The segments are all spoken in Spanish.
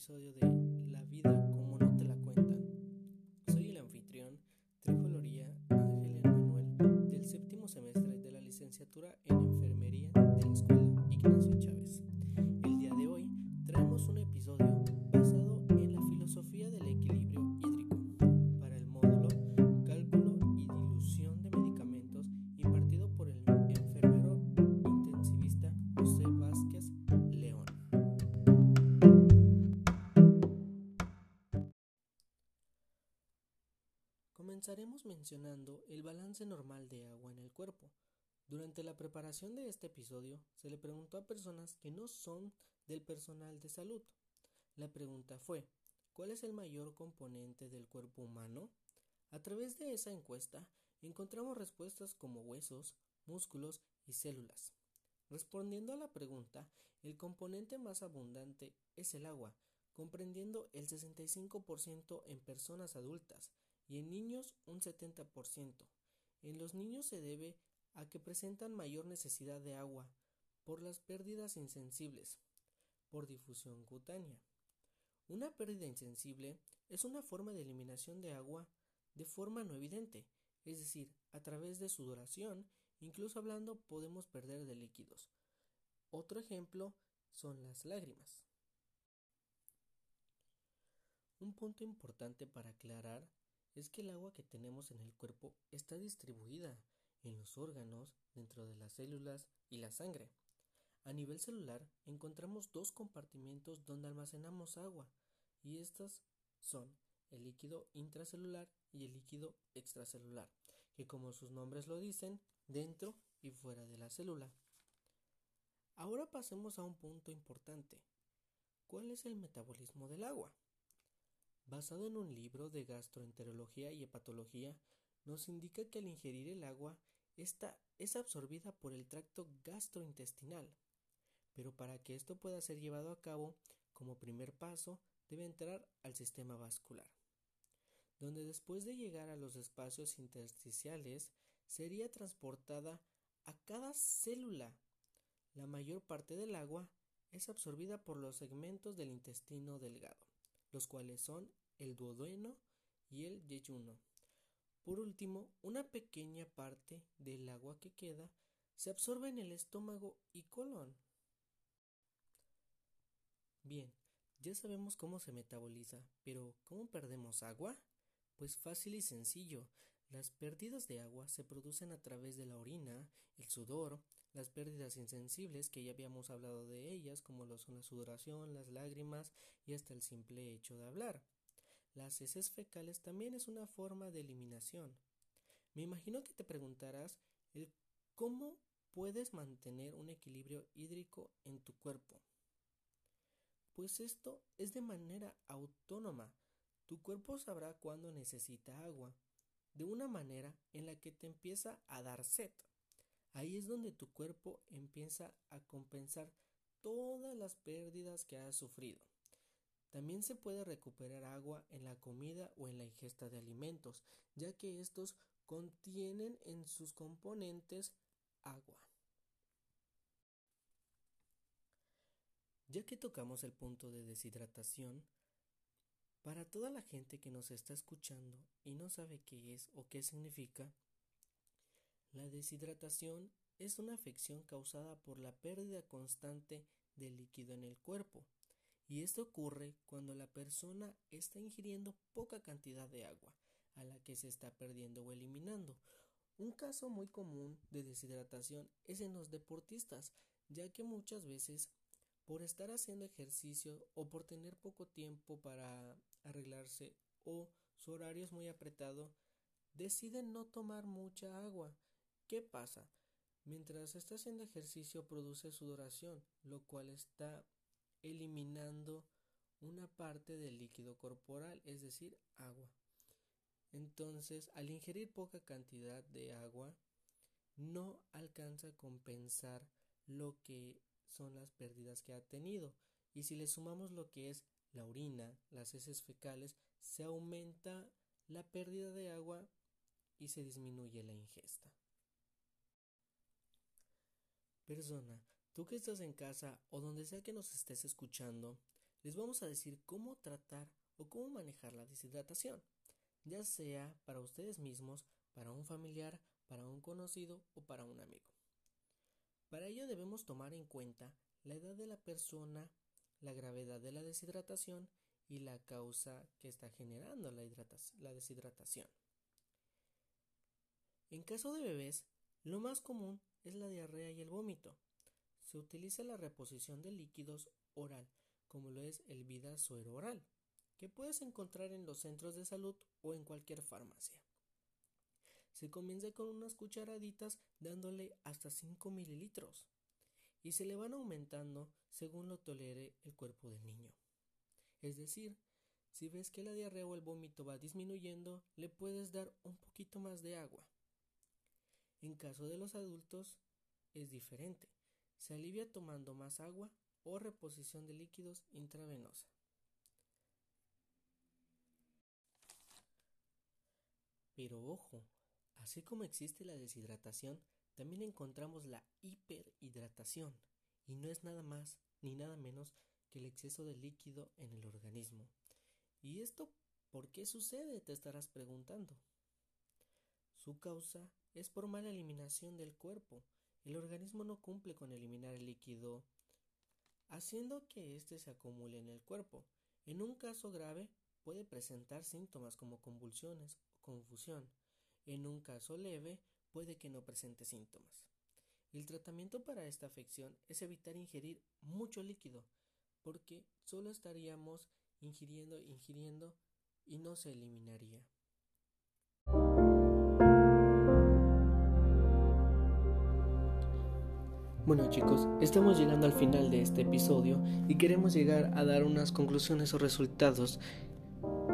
episodio de La vida como no te la cuentan. Soy el anfitrión, Trifoloría Ángel Emanuel, del séptimo semestre de la licenciatura en Enfermería de la Escuela Comenzaremos mencionando el balance normal de agua en el cuerpo. Durante la preparación de este episodio se le preguntó a personas que no son del personal de salud. La pregunta fue, ¿cuál es el mayor componente del cuerpo humano? A través de esa encuesta encontramos respuestas como huesos, músculos y células. Respondiendo a la pregunta, el componente más abundante es el agua, comprendiendo el 65% en personas adultas y en niños un 70%. En los niños se debe a que presentan mayor necesidad de agua por las pérdidas insensibles, por difusión cutánea. Una pérdida insensible es una forma de eliminación de agua de forma no evidente, es decir, a través de sudoración, incluso hablando podemos perder de líquidos. Otro ejemplo son las lágrimas. Un punto importante para aclarar es que el agua que tenemos en el cuerpo está distribuida en los órganos, dentro de las células y la sangre. A nivel celular encontramos dos compartimentos donde almacenamos agua y estos son el líquido intracelular y el líquido extracelular, que como sus nombres lo dicen, dentro y fuera de la célula. Ahora pasemos a un punto importante. ¿Cuál es el metabolismo del agua? Basado en un libro de gastroenterología y hepatología, nos indica que al ingerir el agua, esta es absorbida por el tracto gastrointestinal. Pero para que esto pueda ser llevado a cabo, como primer paso, debe entrar al sistema vascular, donde después de llegar a los espacios intersticiales, sería transportada a cada célula. La mayor parte del agua es absorbida por los segmentos del intestino delgado, los cuales son el duodeno y el yeyuno. Por último, una pequeña parte del agua que queda se absorbe en el estómago y colon. Bien, ya sabemos cómo se metaboliza, pero ¿cómo perdemos agua? Pues fácil y sencillo. Las pérdidas de agua se producen a través de la orina, el sudor, las pérdidas insensibles que ya habíamos hablado de ellas, como lo son la sudoración, las lágrimas y hasta el simple hecho de hablar. Las heces fecales también es una forma de eliminación. Me imagino que te preguntarás el cómo puedes mantener un equilibrio hídrico en tu cuerpo. Pues esto es de manera autónoma. Tu cuerpo sabrá cuándo necesita agua, de una manera en la que te empieza a dar sed. Ahí es donde tu cuerpo empieza a compensar todas las pérdidas que has sufrido. También se puede recuperar agua en la comida o en la ingesta de alimentos, ya que estos contienen en sus componentes agua. Ya que tocamos el punto de deshidratación, para toda la gente que nos está escuchando y no sabe qué es o qué significa, la deshidratación es una afección causada por la pérdida constante de líquido en el cuerpo y esto ocurre cuando la persona está ingiriendo poca cantidad de agua, a la que se está perdiendo o eliminando. Un caso muy común de deshidratación es en los deportistas, ya que muchas veces por estar haciendo ejercicio o por tener poco tiempo para arreglarse o su horario es muy apretado, deciden no tomar mucha agua. ¿Qué pasa? Mientras está haciendo ejercicio produce sudoración, lo cual está eliminando una parte del líquido corporal, es decir, agua. Entonces, al ingerir poca cantidad de agua, no alcanza a compensar lo que son las pérdidas que ha tenido. Y si le sumamos lo que es la orina, las heces fecales, se aumenta la pérdida de agua y se disminuye la ingesta. Persona, Tú que estás en casa o donde sea que nos estés escuchando, les vamos a decir cómo tratar o cómo manejar la deshidratación, ya sea para ustedes mismos, para un familiar, para un conocido o para un amigo. Para ello debemos tomar en cuenta la edad de la persona, la gravedad de la deshidratación y la causa que está generando la, la deshidratación. En caso de bebés, lo más común es la diarrea y el vómito. Se utiliza la reposición de líquidos oral, como lo es el Vida Suero Oral, que puedes encontrar en los centros de salud o en cualquier farmacia. Se comienza con unas cucharaditas dándole hasta 5 mililitros y se le van aumentando según lo tolere el cuerpo del niño. Es decir, si ves que la diarrea o el vómito va disminuyendo, le puedes dar un poquito más de agua. En caso de los adultos es diferente. Se alivia tomando más agua o reposición de líquidos intravenosa. Pero ojo, así como existe la deshidratación, también encontramos la hiperhidratación, y no es nada más ni nada menos que el exceso de líquido en el organismo. ¿Y esto por qué sucede? Te estarás preguntando. Su causa es por mala eliminación del cuerpo. El organismo no cumple con eliminar el líquido, haciendo que éste se acumule en el cuerpo. En un caso grave puede presentar síntomas como convulsiones o confusión. En un caso leve puede que no presente síntomas. El tratamiento para esta afección es evitar ingerir mucho líquido, porque solo estaríamos ingiriendo, ingiriendo y no se eliminaría. Bueno chicos, estamos llegando al final de este episodio y queremos llegar a dar unas conclusiones o resultados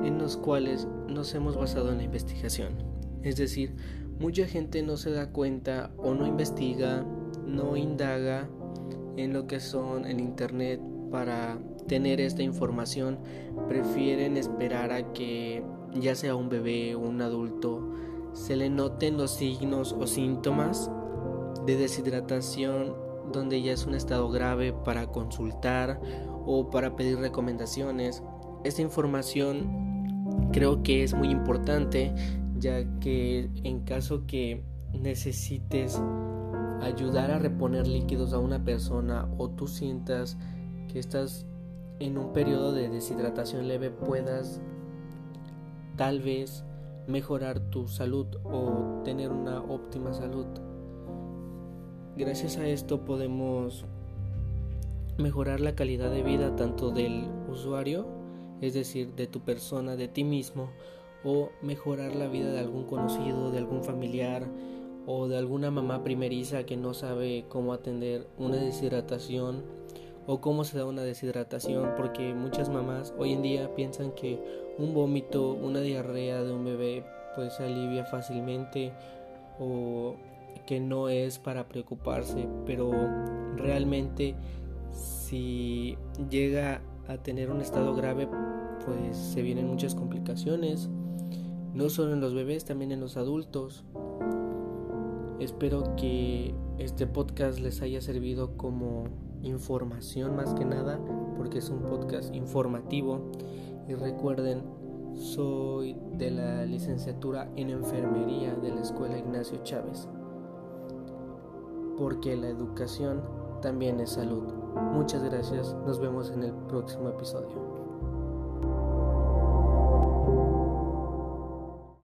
en los cuales nos hemos basado en la investigación. Es decir, mucha gente no se da cuenta o no investiga, no indaga en lo que son el Internet para tener esta información. Prefieren esperar a que ya sea un bebé o un adulto se le noten los signos o síntomas de deshidratación donde ya es un estado grave para consultar o para pedir recomendaciones. Esta información creo que es muy importante ya que en caso que necesites ayudar a reponer líquidos a una persona o tú sientas que estás en un periodo de deshidratación leve puedas tal vez mejorar tu salud o tener una óptima salud. Gracias a esto podemos mejorar la calidad de vida tanto del usuario, es decir, de tu persona, de ti mismo, o mejorar la vida de algún conocido, de algún familiar o de alguna mamá primeriza que no sabe cómo atender una deshidratación o cómo se da una deshidratación, porque muchas mamás hoy en día piensan que un vómito, una diarrea de un bebé pues se alivia fácilmente o que no es para preocuparse, pero realmente si llega a tener un estado grave, pues se vienen muchas complicaciones, no solo en los bebés, también en los adultos. Espero que este podcast les haya servido como información más que nada, porque es un podcast informativo. Y recuerden, soy de la licenciatura en enfermería de la Escuela Ignacio Chávez porque la educación también es salud. Muchas gracias, nos vemos en el próximo episodio.